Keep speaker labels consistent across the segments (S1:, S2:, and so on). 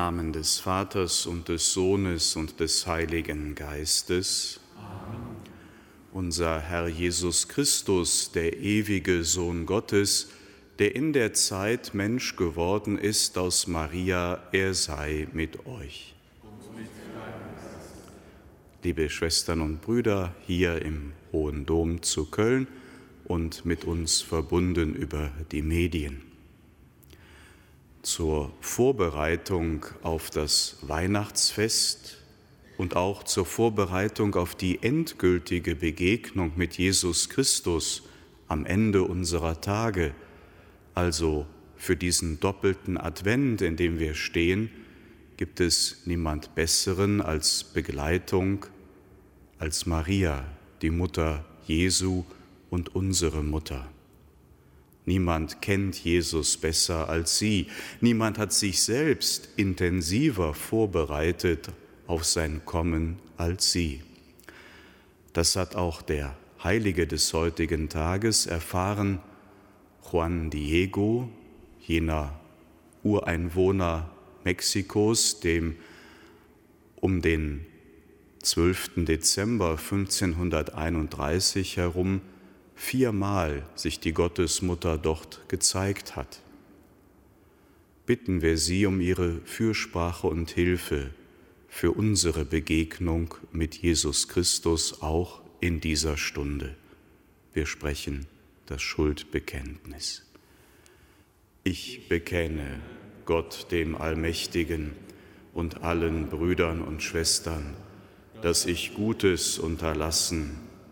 S1: Namen des Vaters und des Sohnes und des Heiligen Geistes. Amen. Unser Herr Jesus Christus, der ewige Sohn Gottes, der in der Zeit Mensch geworden ist aus Maria, er sei mit euch. Liebe Schwestern und Brüder hier im Hohen Dom zu Köln und mit uns verbunden über die Medien zur Vorbereitung auf das Weihnachtsfest und auch zur Vorbereitung auf die endgültige Begegnung mit Jesus Christus am Ende unserer Tage, also für diesen doppelten Advent, in dem wir stehen, gibt es niemand Besseren als Begleitung als Maria, die Mutter Jesu und unsere Mutter. Niemand kennt Jesus besser als sie. Niemand hat sich selbst intensiver vorbereitet auf sein Kommen als sie. Das hat auch der Heilige des heutigen Tages erfahren, Juan Diego, jener Ureinwohner Mexikos, dem um den 12. Dezember 1531 herum viermal sich die Gottesmutter dort gezeigt hat. Bitten wir sie um ihre Fürsprache und Hilfe für unsere Begegnung mit Jesus Christus auch in dieser Stunde. Wir sprechen das Schuldbekenntnis. Ich bekenne Gott dem Allmächtigen und allen Brüdern und Schwestern, dass ich Gutes unterlassen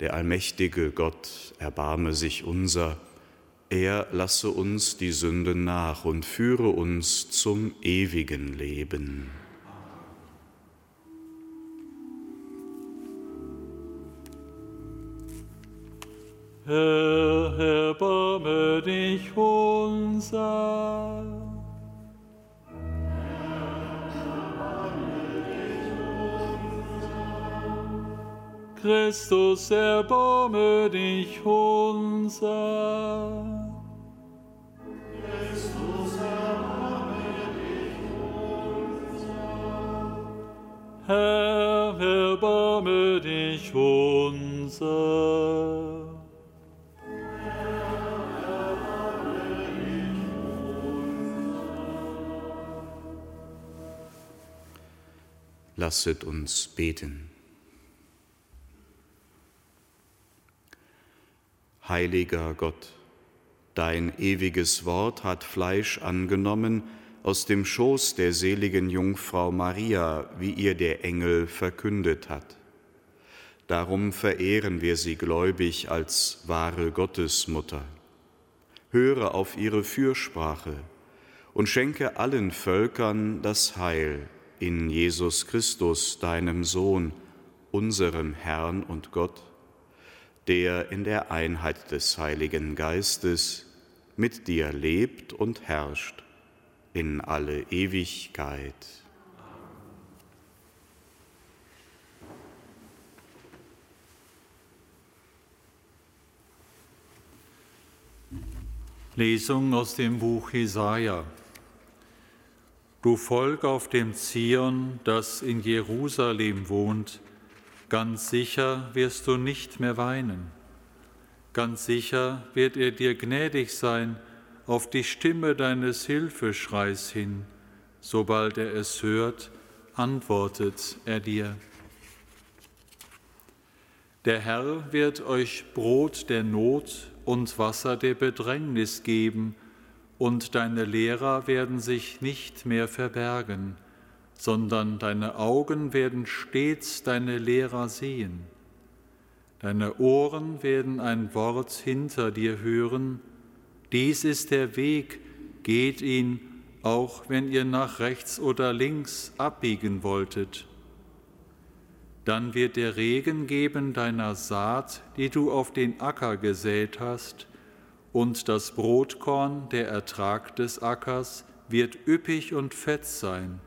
S1: Der allmächtige Gott erbarme sich unser, er lasse uns die Sünden nach und führe uns zum ewigen Leben.
S2: Herr, erbarme dich unser. Christus, erbarme dich unser. Christus, erbarme dich unser. Herr, erbarme dich unser.
S1: Lasset uns beten. Heiliger Gott, dein ewiges Wort hat Fleisch angenommen aus dem Schoß der seligen Jungfrau Maria, wie ihr der Engel verkündet hat. Darum verehren wir sie gläubig als wahre Gottesmutter. Höre auf ihre Fürsprache und schenke allen Völkern das Heil in Jesus Christus, deinem Sohn, unserem Herrn und Gott der in der Einheit des Heiligen Geistes mit dir lebt und herrscht in alle Ewigkeit.
S2: Lesung aus dem Buch Jesaja. Du Volk auf dem Zion, das in Jerusalem wohnt, Ganz sicher wirst du nicht mehr weinen. Ganz sicher wird er dir gnädig sein auf die Stimme deines Hilfeschreis hin. Sobald er es hört, antwortet er dir. Der Herr wird euch Brot der Not und Wasser der Bedrängnis geben, und deine Lehrer werden sich nicht mehr verbergen sondern deine Augen werden stets deine Lehrer sehen. Deine Ohren werden ein Wort hinter dir hören. Dies ist der Weg, geht ihn, auch wenn ihr nach rechts oder links abbiegen wolltet. Dann wird der Regen geben deiner Saat, die du auf den Acker gesät hast, und das Brotkorn, der Ertrag des Ackers, wird üppig und fett sein.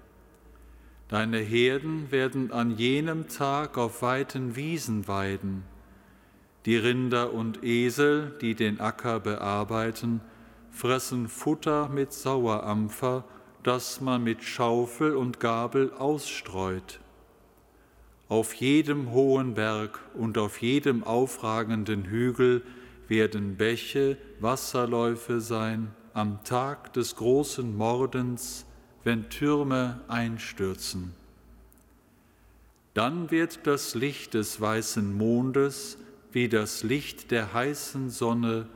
S2: Deine Herden werden an jenem Tag auf weiten Wiesen weiden. Die Rinder und Esel, die den Acker bearbeiten, fressen Futter mit Sauerampfer, das man mit Schaufel und Gabel ausstreut. Auf jedem hohen Berg und auf jedem aufragenden Hügel werden Bäche, Wasserläufe sein am Tag des großen Mordens, wenn Türme einstürzen. Dann wird das Licht des weißen Mondes wie das Licht der heißen Sonne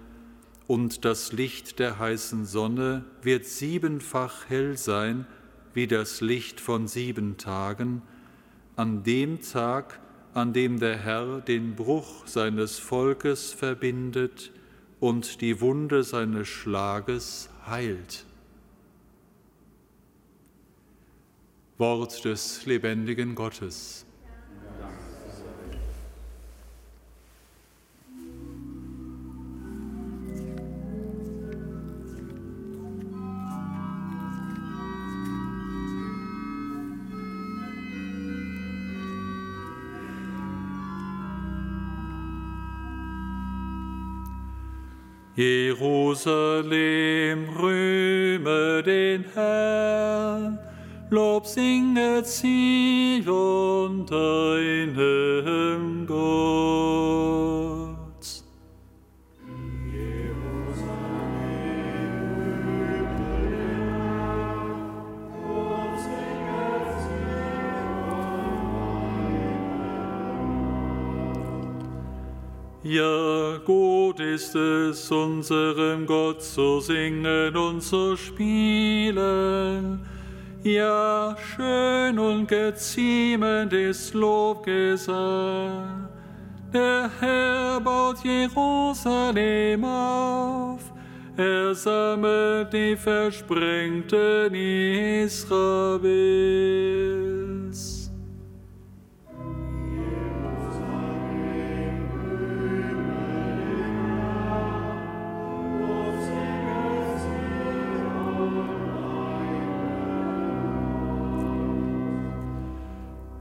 S2: und das Licht der heißen Sonne wird siebenfach hell sein wie das Licht von sieben Tagen, an dem Tag, an dem der Herr den Bruch seines Volkes verbindet und die Wunde seines Schlages heilt. Wort des lebendigen Gottes. Jerusalem, rühme den Herrn, Lob singet Zion deinem Gott. Ja, gut ist es, unserem Gott zu singen und zu spielen. Ja, schön und geziemend ist Lobgesang. Der Herr baut Jerusalem auf, er sammelt die Versprengten Israels.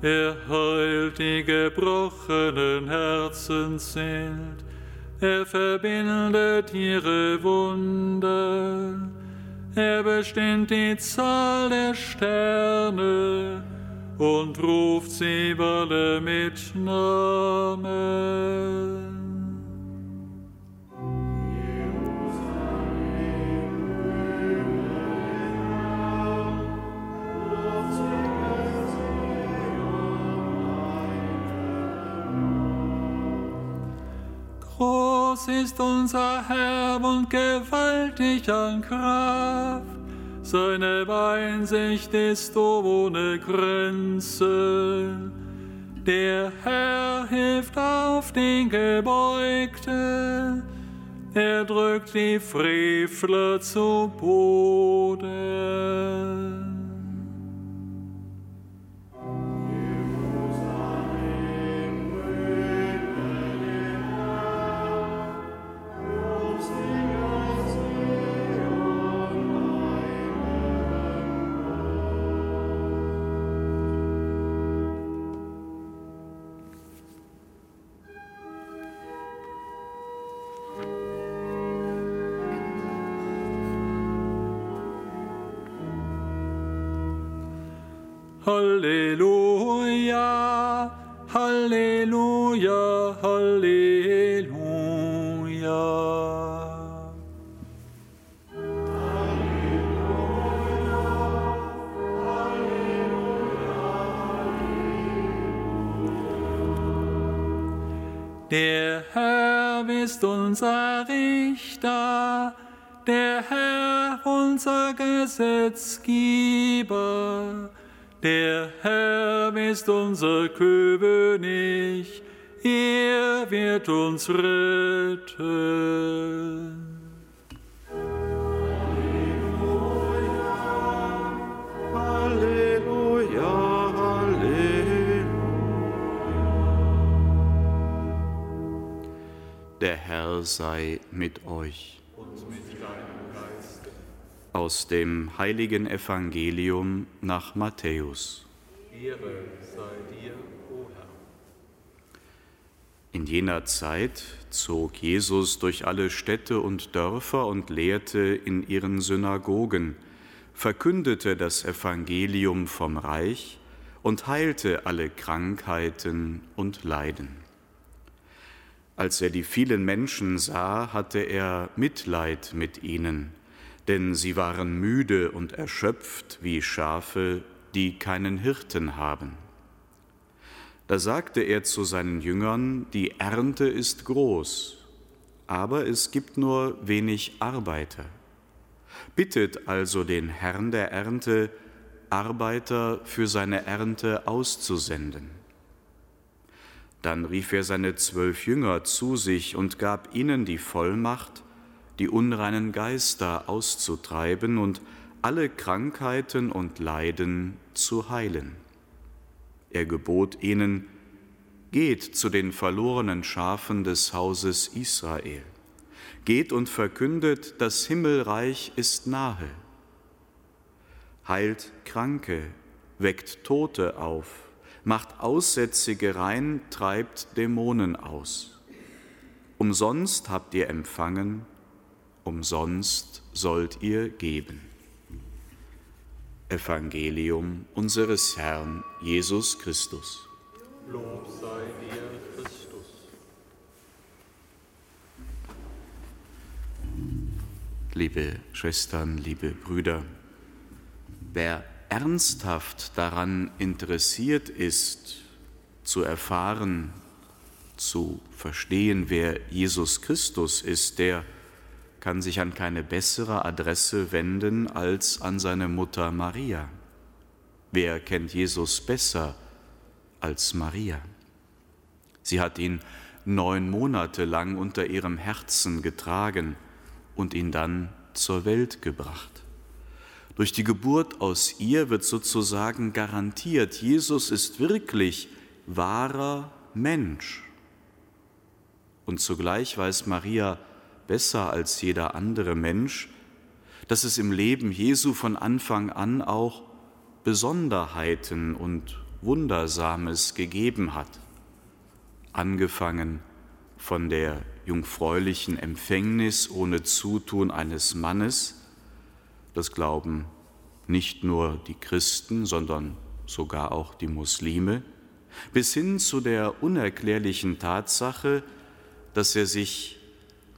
S2: Er heilt die gebrochenen Herzen sind, er verbindet ihre Wunden, er bestimmt die Zahl der Sterne und ruft sie alle mit Namen. Groß ist unser Herr und gewaltig an Kraft. Seine Einsicht ist ohne Grenzen. Der Herr hilft auf den Gebeugten. Er drückt die Frevler zu Boden. Halleluja, Halleluja, Halleluja. Der Herr ist unser Richter, der Herr unser Gesetzgeber. Der Herr ist unser König, er wird uns retten. Der
S1: Herr sei mit euch. Aus dem heiligen Evangelium nach Matthäus.
S2: Ehre sei dir, o Herr.
S1: In jener Zeit zog Jesus durch alle Städte und Dörfer und lehrte in ihren Synagogen, verkündete das Evangelium vom Reich und heilte alle Krankheiten und Leiden. Als er die vielen Menschen sah, hatte er Mitleid mit ihnen, denn sie waren müde und erschöpft wie Schafe, die keinen Hirten haben. Da sagte er zu seinen Jüngern, die Ernte ist groß, aber es gibt nur wenig Arbeiter. Bittet also den Herrn der Ernte, Arbeiter für seine Ernte auszusenden. Dann rief er seine zwölf Jünger zu sich und gab ihnen die Vollmacht, die unreinen Geister auszutreiben und alle Krankheiten und Leiden zu heilen. Er gebot ihnen, Geht zu den verlorenen Schafen des Hauses Israel. Geht und verkündet, das Himmelreich ist nahe. Heilt Kranke, weckt Tote auf, macht Aussätzige rein, treibt Dämonen aus. Umsonst habt ihr empfangen, umsonst sollt ihr geben. Evangelium unseres Herrn Jesus Christus.
S2: Lob sei dir, Christus.
S1: Liebe Schwestern, liebe Brüder, wer ernsthaft daran interessiert ist, zu erfahren, zu verstehen, wer Jesus Christus ist, der kann sich an keine bessere Adresse wenden als an seine Mutter Maria. Wer kennt Jesus besser als Maria? Sie hat ihn neun Monate lang unter ihrem Herzen getragen und ihn dann zur Welt gebracht. Durch die Geburt aus ihr wird sozusagen garantiert, Jesus ist wirklich wahrer Mensch. Und zugleich weiß Maria besser als jeder andere Mensch, dass es im Leben Jesu von Anfang an auch Besonderheiten und Wundersames gegeben hat, angefangen von der jungfräulichen Empfängnis ohne Zutun eines Mannes, das glauben nicht nur die Christen, sondern sogar auch die Muslime, bis hin zu der unerklärlichen Tatsache, dass er sich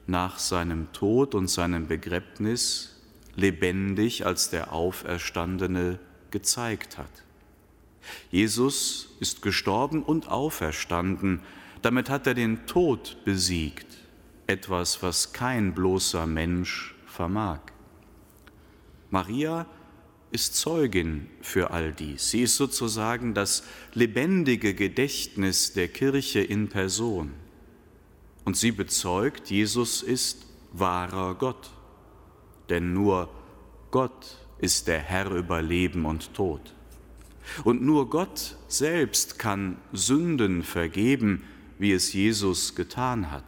S1: nach seinem Tod und seinem Begräbnis lebendig als der Auferstandene gezeigt hat. Jesus ist gestorben und auferstanden, damit hat er den Tod besiegt, etwas, was kein bloßer Mensch vermag. Maria ist Zeugin für all dies. Sie ist sozusagen das lebendige Gedächtnis der Kirche in Person. Und sie bezeugt, Jesus ist wahrer Gott. Denn nur Gott ist der Herr über Leben und Tod. Und nur Gott selbst kann Sünden vergeben, wie es Jesus getan hat.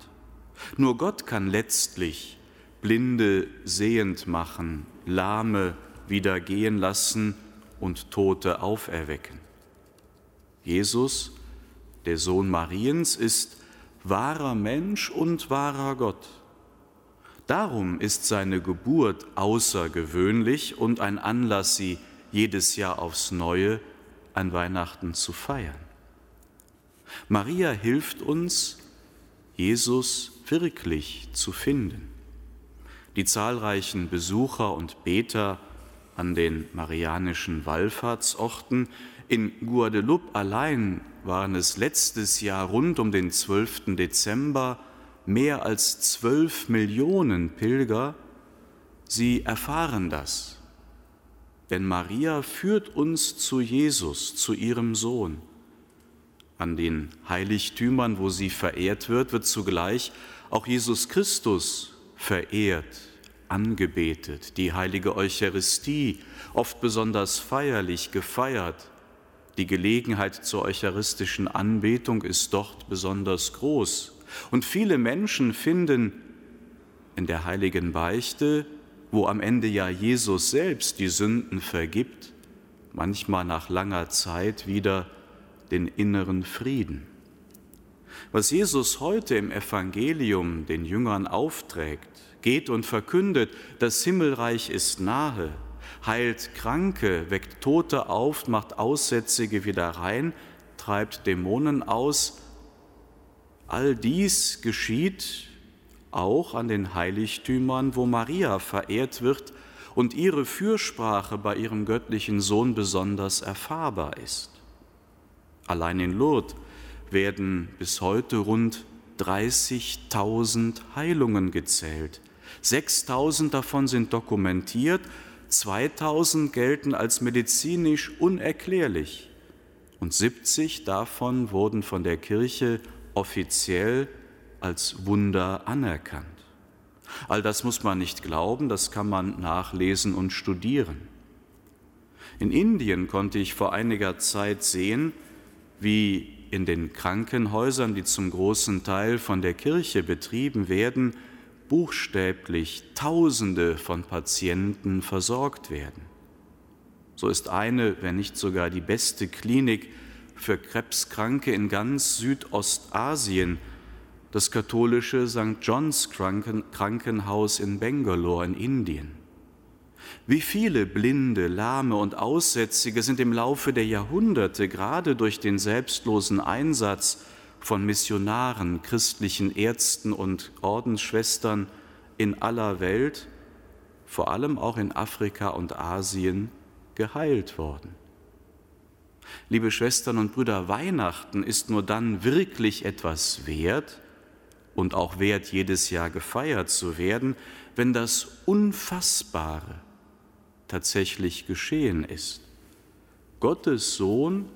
S1: Nur Gott kann letztlich Blinde sehend machen, Lahme wieder gehen lassen und Tote auferwecken. Jesus, der Sohn Mariens, ist wahrer Mensch und wahrer Gott. Darum ist seine Geburt außergewöhnlich und ein Anlass, sie jedes Jahr aufs Neue an Weihnachten zu feiern. Maria hilft uns, Jesus wirklich zu finden. Die zahlreichen Besucher und Beter an den marianischen Wallfahrtsorten in Guadeloupe allein waren es letztes Jahr rund um den 12. Dezember mehr als zwölf Millionen Pilger. Sie erfahren das. Denn Maria führt uns zu Jesus, zu ihrem Sohn. An den Heiligtümern, wo sie verehrt wird, wird zugleich auch Jesus Christus verehrt, angebetet, die heilige Eucharistie, oft besonders feierlich gefeiert. Die Gelegenheit zur eucharistischen Anbetung ist dort besonders groß. Und viele Menschen finden in der heiligen Beichte, wo am Ende ja Jesus selbst die Sünden vergibt, manchmal nach langer Zeit wieder den inneren Frieden. Was Jesus heute im Evangelium den Jüngern aufträgt, geht und verkündet, das Himmelreich ist nahe, heilt Kranke, weckt Tote auf, macht Aussätzige wieder rein, treibt Dämonen aus. All dies geschieht auch an den Heiligtümern, wo Maria verehrt wird und ihre Fürsprache bei ihrem göttlichen Sohn besonders erfahrbar ist. Allein in Lourdes werden bis heute rund 30.000 Heilungen gezählt. 6.000 davon sind dokumentiert, 2.000 gelten als medizinisch unerklärlich und 70 davon wurden von der Kirche offiziell als Wunder anerkannt. All das muss man nicht glauben, das kann man nachlesen und studieren. In Indien konnte ich vor einiger Zeit sehen, wie in den Krankenhäusern, die zum großen Teil von der Kirche betrieben werden, buchstäblich Tausende von Patienten versorgt werden. So ist eine, wenn nicht sogar die beste Klinik für Krebskranke in ganz Südostasien das katholische St. John's Krankenhaus in Bangalore in Indien. Wie viele Blinde, Lahme und Aussätzige sind im Laufe der Jahrhunderte gerade durch den selbstlosen Einsatz von Missionaren, christlichen Ärzten und Ordensschwestern in aller Welt, vor allem auch in Afrika und Asien, geheilt worden. Liebe Schwestern und Brüder, Weihnachten ist nur dann wirklich etwas wert und auch wert, jedes Jahr gefeiert zu werden, wenn das Unfassbare tatsächlich geschehen ist. Gottes Sohn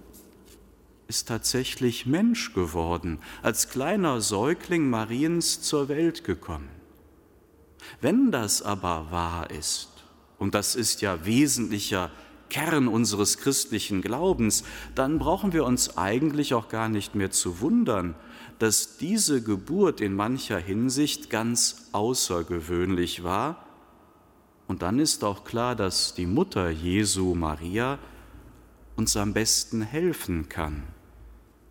S1: ist tatsächlich Mensch geworden, als kleiner Säugling Mariens zur Welt gekommen. Wenn das aber wahr ist, und das ist ja wesentlicher Kern unseres christlichen Glaubens, dann brauchen wir uns eigentlich auch gar nicht mehr zu wundern, dass diese Geburt in mancher Hinsicht ganz außergewöhnlich war. Und dann ist auch klar, dass die Mutter Jesu Maria uns am besten helfen kann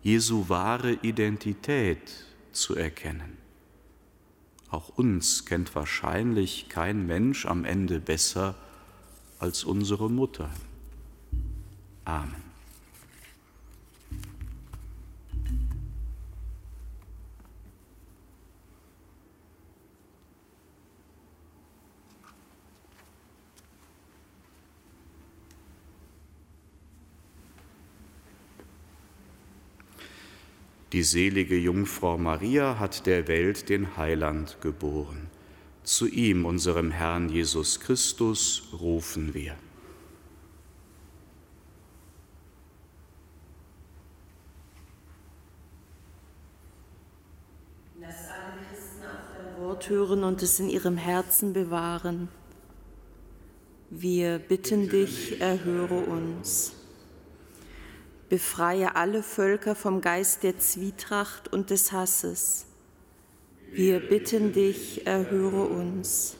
S1: Jesu wahre Identität zu erkennen. Auch uns kennt wahrscheinlich kein Mensch am Ende besser als unsere Mutter. Amen. Die selige Jungfrau Maria hat der Welt den Heiland geboren. Zu ihm, unserem Herrn Jesus Christus, rufen wir.
S3: Lass alle Christen auf dein Wort hören und es in ihrem Herzen bewahren. Wir bitten dich, erhöre uns. Befreie alle Völker vom Geist der Zwietracht und des Hasses. Wir bitten dich, erhöre uns.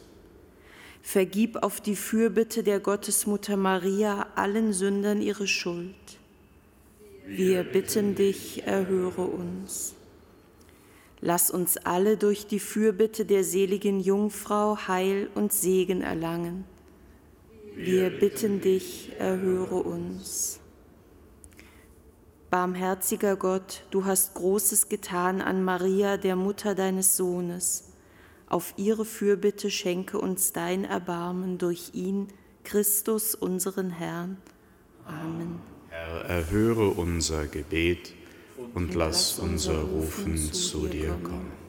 S3: Vergib auf die Fürbitte der Gottesmutter Maria allen Sündern ihre Schuld. Wir bitten dich, erhöre uns. Lass uns alle durch die Fürbitte der seligen Jungfrau Heil und Segen erlangen. Wir bitten dich, erhöre uns. Barmherziger Gott, du hast Großes getan an Maria, der Mutter deines Sohnes. Auf ihre Fürbitte schenke uns dein Erbarmen durch ihn, Christus, unseren Herrn. Amen.
S1: Herr, erhöre unser Gebet und lass unser Rufen zu dir kommen.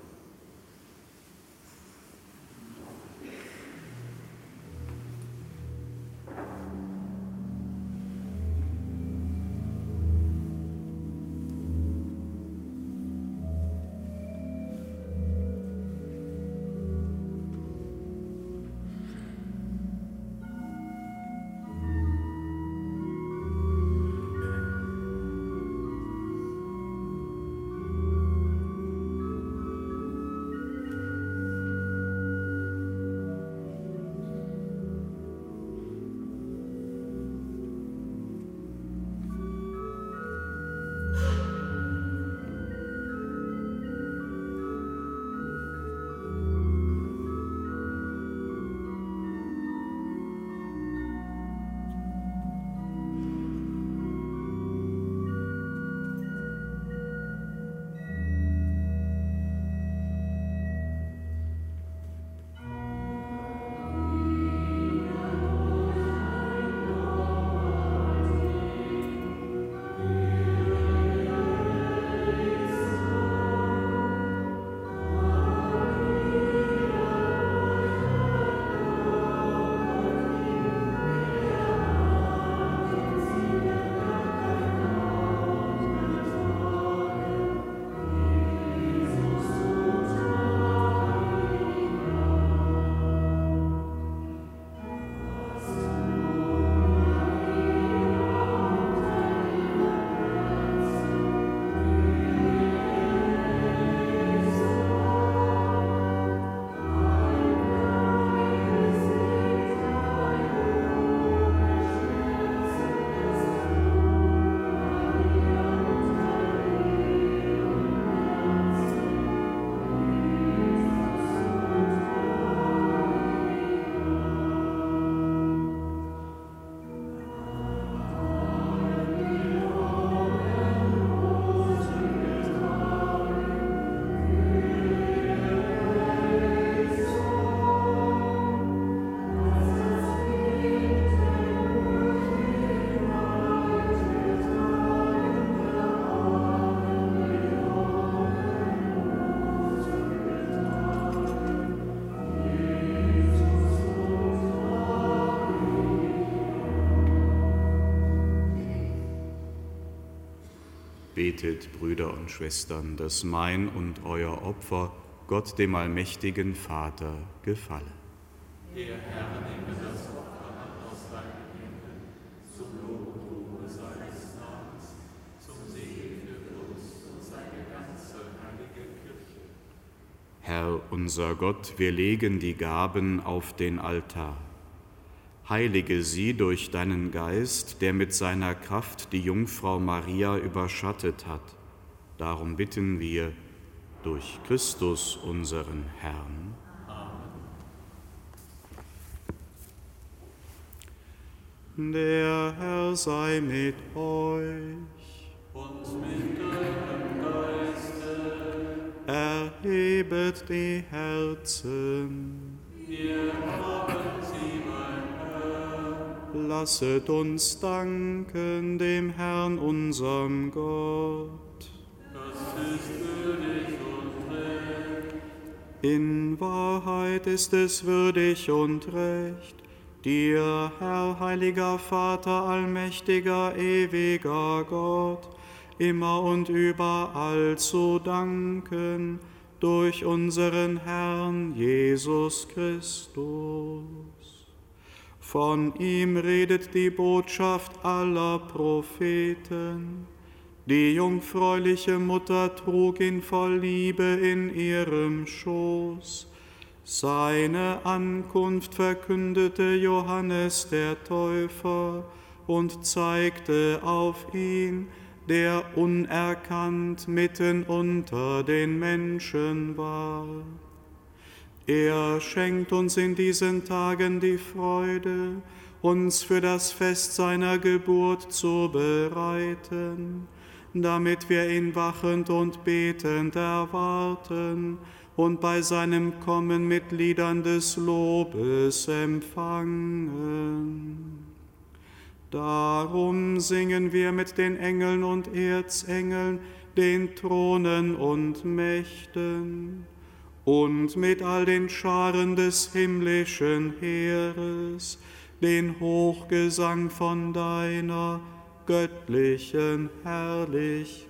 S1: Betet, Brüder und Schwestern, dass mein und euer Opfer Gott dem allmächtigen Vater gefalle. Der Herr nehme das Opfer an aus deinen Händen, zum Lob und Ruhe seines Namens, zum Segen für uns und seine ganze heilige Kirche. Herr unser Gott, wir legen die Gaben auf den Altar. Heilige sie durch deinen Geist, der mit seiner Kraft die Jungfrau Maria überschattet hat. Darum bitten wir, durch Christus unseren Herrn. Amen. Der Herr sei mit euch. Und mit deinem Geiste. Erhebet die Herzen. Wir Lasset uns danken dem Herrn, unserem Gott. Das ist in Wahrheit ist es würdig und recht, dir, Herr, heiliger Vater, allmächtiger, ewiger Gott, immer und überall zu danken durch unseren Herrn Jesus Christus. Von ihm redet die Botschaft aller Propheten die jungfräuliche Mutter trug ihn voll Liebe in ihrem Schoß. Seine Ankunft verkündete Johannes der Täufer und zeigte auf ihn, der unerkannt mitten unter den Menschen war. Er schenkt uns in diesen Tagen die Freude, uns für das Fest seiner Geburt zu bereiten damit wir ihn wachend und betend erwarten und bei seinem Kommen mit Liedern des Lobes empfangen. Darum singen wir mit den Engeln und Erzengeln, den Thronen und Mächten und mit all den Scharen des himmlischen Heeres den Hochgesang von deiner göttlichen Herrlichkeit.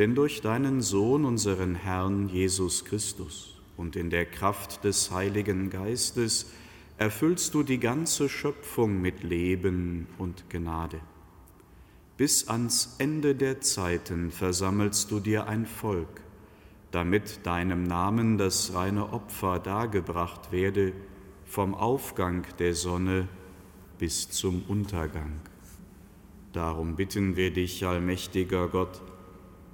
S1: Denn durch deinen Sohn, unseren Herrn Jesus Christus, und in der Kraft des Heiligen Geistes erfüllst du die ganze Schöpfung mit Leben und Gnade. Bis ans Ende der Zeiten versammelst du dir ein Volk, damit deinem Namen das reine Opfer dargebracht werde vom Aufgang der Sonne bis zum Untergang. Darum bitten wir dich, allmächtiger Gott,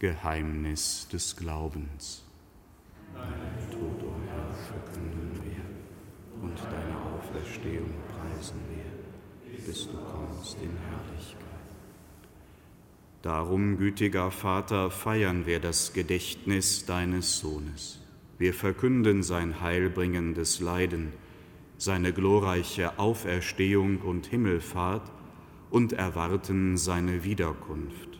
S1: Geheimnis des Glaubens. Deinen Tod, o oh Herr, verkünden wir und deine Auferstehung preisen wir, bis du kommst in Herrlichkeit. Darum, gütiger Vater, feiern wir das Gedächtnis deines Sohnes. Wir verkünden sein heilbringendes Leiden, seine glorreiche Auferstehung und Himmelfahrt und erwarten seine Wiederkunft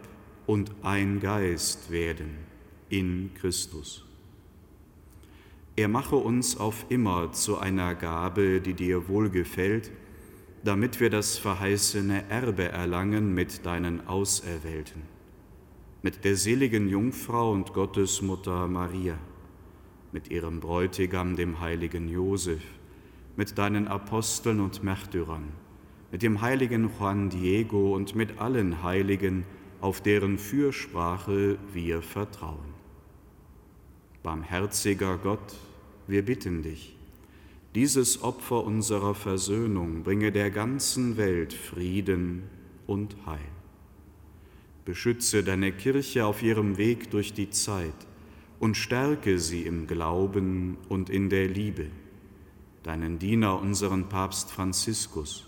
S1: und ein Geist werden in Christus. Er mache uns auf immer zu einer Gabe, die dir wohlgefällt, damit wir das verheißene Erbe erlangen mit deinen Auserwählten, mit der seligen Jungfrau und Gottesmutter Maria, mit ihrem Bräutigam, dem heiligen Josef, mit deinen Aposteln und Märtyrern, mit dem heiligen Juan Diego und mit allen Heiligen, auf deren Fürsprache wir vertrauen. Barmherziger Gott, wir bitten dich, dieses Opfer unserer Versöhnung bringe der ganzen Welt Frieden und Heil. Beschütze deine Kirche auf ihrem Weg durch die Zeit und stärke sie im Glauben und in der Liebe. Deinen Diener, unseren Papst Franziskus,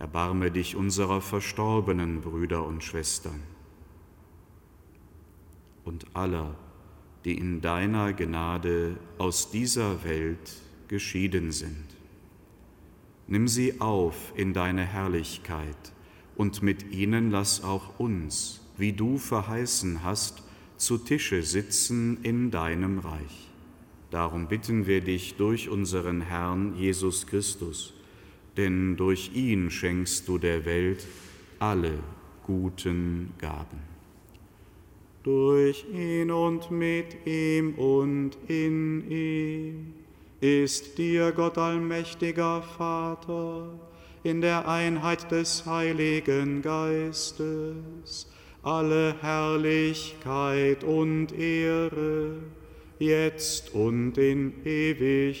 S1: Erbarme dich unserer verstorbenen Brüder und Schwestern und aller, die in deiner Gnade aus dieser Welt geschieden sind. Nimm sie auf in deine Herrlichkeit und mit ihnen lass auch uns, wie du verheißen hast, zu Tische sitzen in deinem Reich. Darum bitten wir dich durch unseren Herrn Jesus Christus, denn durch ihn schenkst du der Welt alle guten Gaben.
S4: Durch ihn und mit ihm und in ihm ist dir Gott allmächtiger Vater in der Einheit des Heiligen Geistes alle Herrlichkeit und Ehre, jetzt und in Ewigkeit.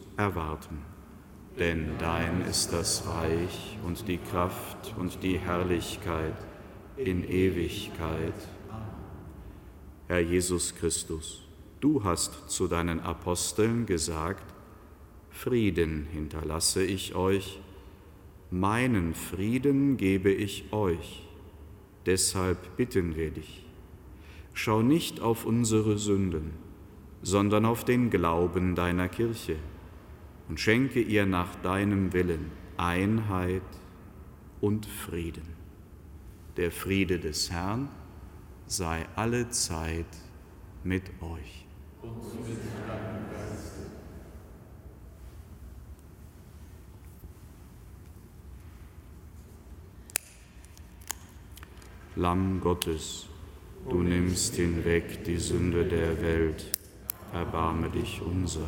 S1: erwarten. Denn dein ist das Reich und die Kraft und die Herrlichkeit in Ewigkeit. Herr Jesus Christus, du hast zu deinen Aposteln gesagt, Frieden hinterlasse ich euch, meinen Frieden gebe ich euch. Deshalb bitten wir dich, schau nicht auf unsere Sünden, sondern auf den Glauben deiner Kirche und schenke ihr nach deinem Willen Einheit und Frieden. Der Friede des Herrn sei alle Zeit mit euch. Und mit deinem Geiste. Lamm Gottes, du nimmst hinweg die Sünde der Welt, erbarme dich unser.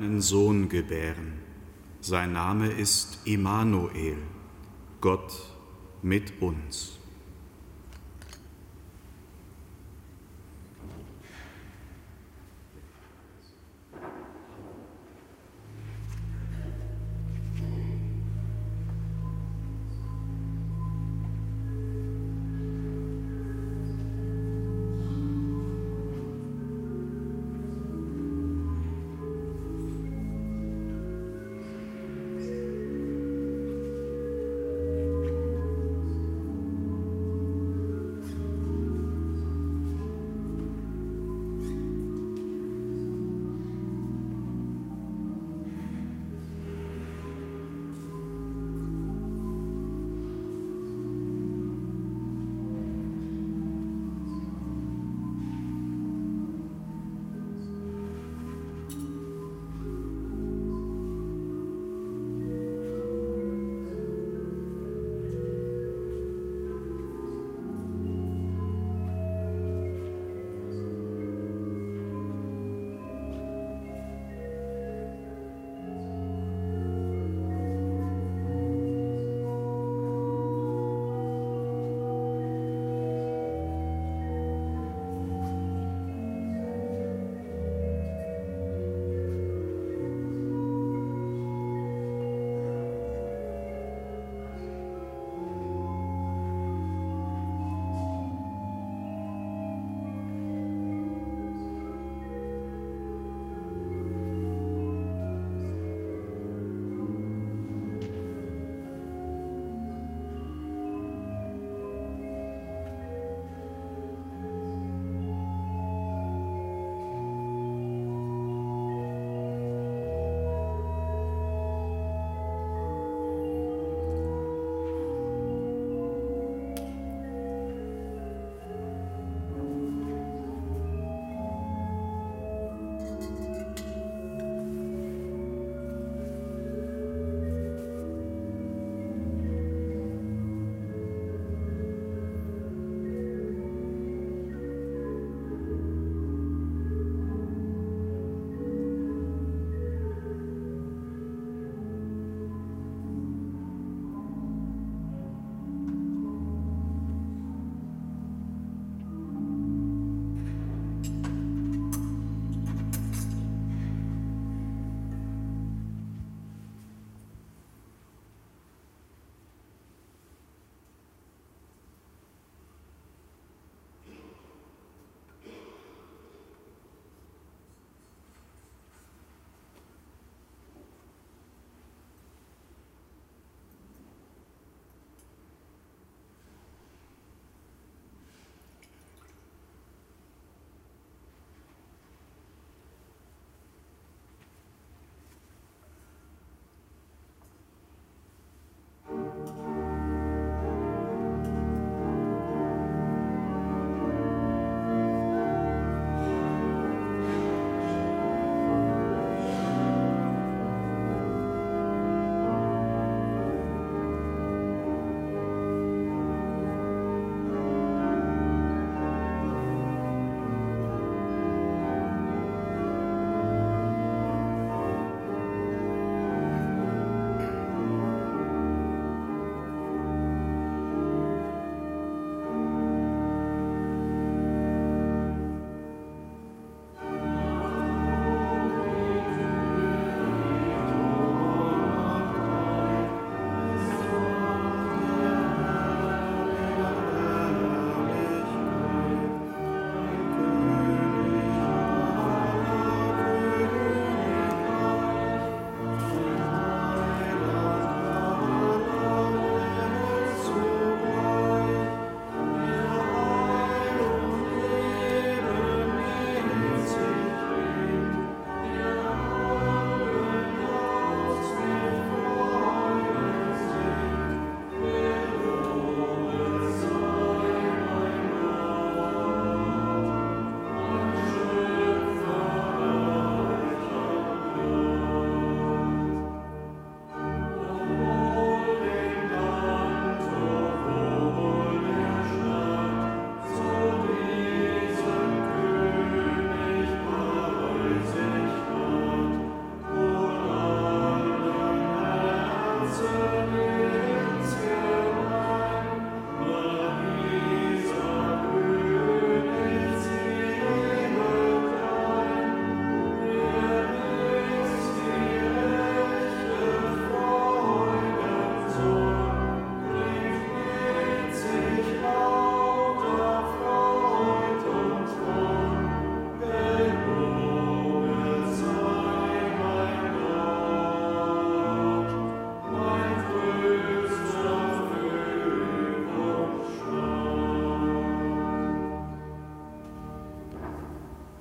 S1: einen Sohn gebären. Sein Name ist Immanuel, Gott mit uns.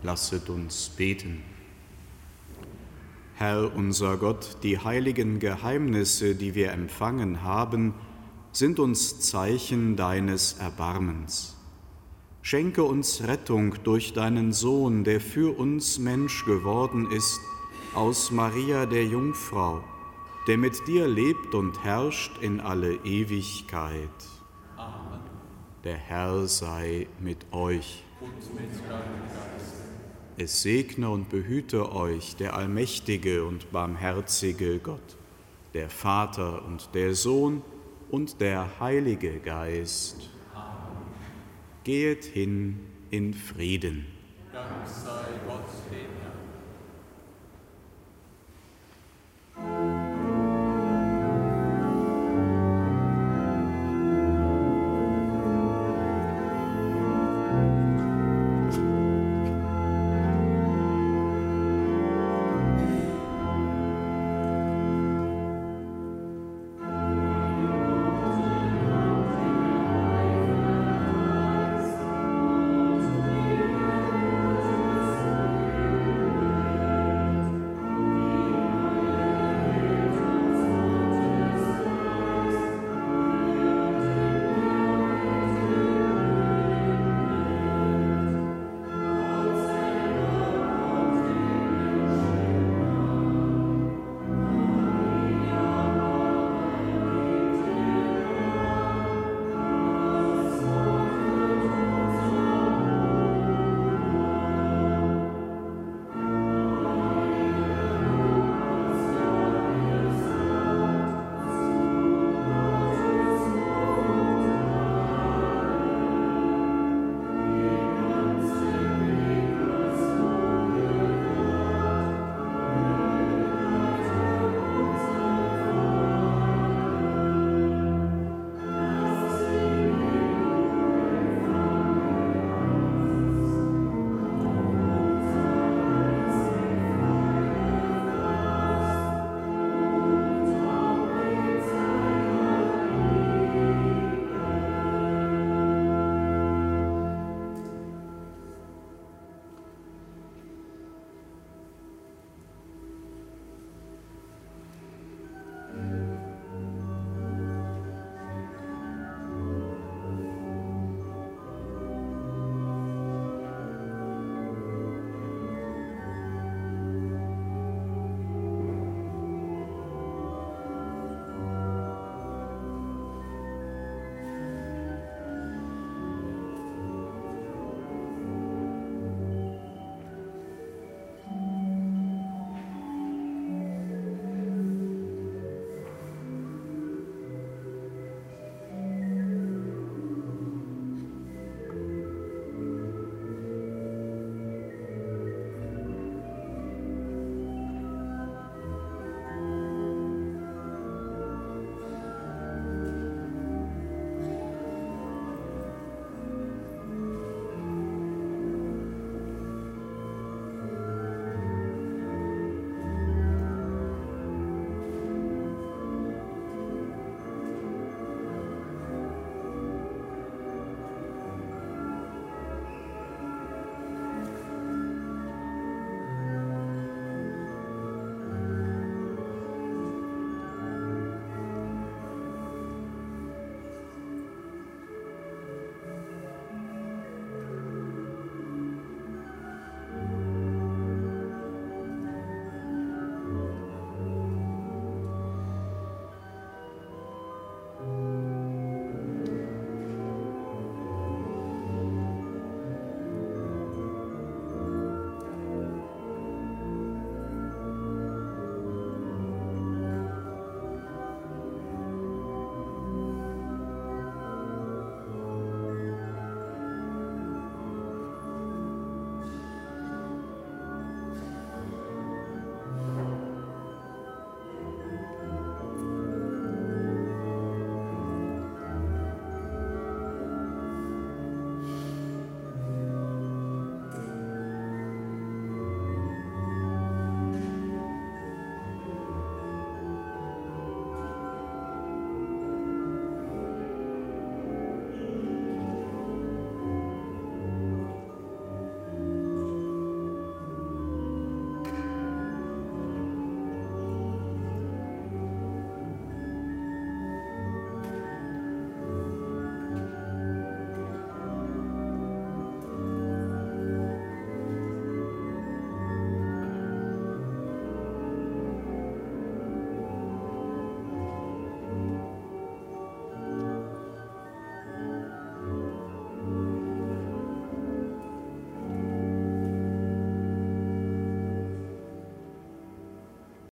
S1: Lasset uns beten. Herr unser Gott, die heiligen Geheimnisse, die wir empfangen haben, sind uns Zeichen deines Erbarmens. Schenke uns Rettung durch deinen Sohn, der für uns Mensch geworden ist, aus Maria der Jungfrau, der mit dir lebt und herrscht in alle Ewigkeit. Amen. Der Herr sei mit euch. Und mit es segne und behüte euch der allmächtige und barmherzige Gott, der Vater und der Sohn und der Heilige Geist. Amen. Gehet hin in Frieden. Dank sei Gott Herrn.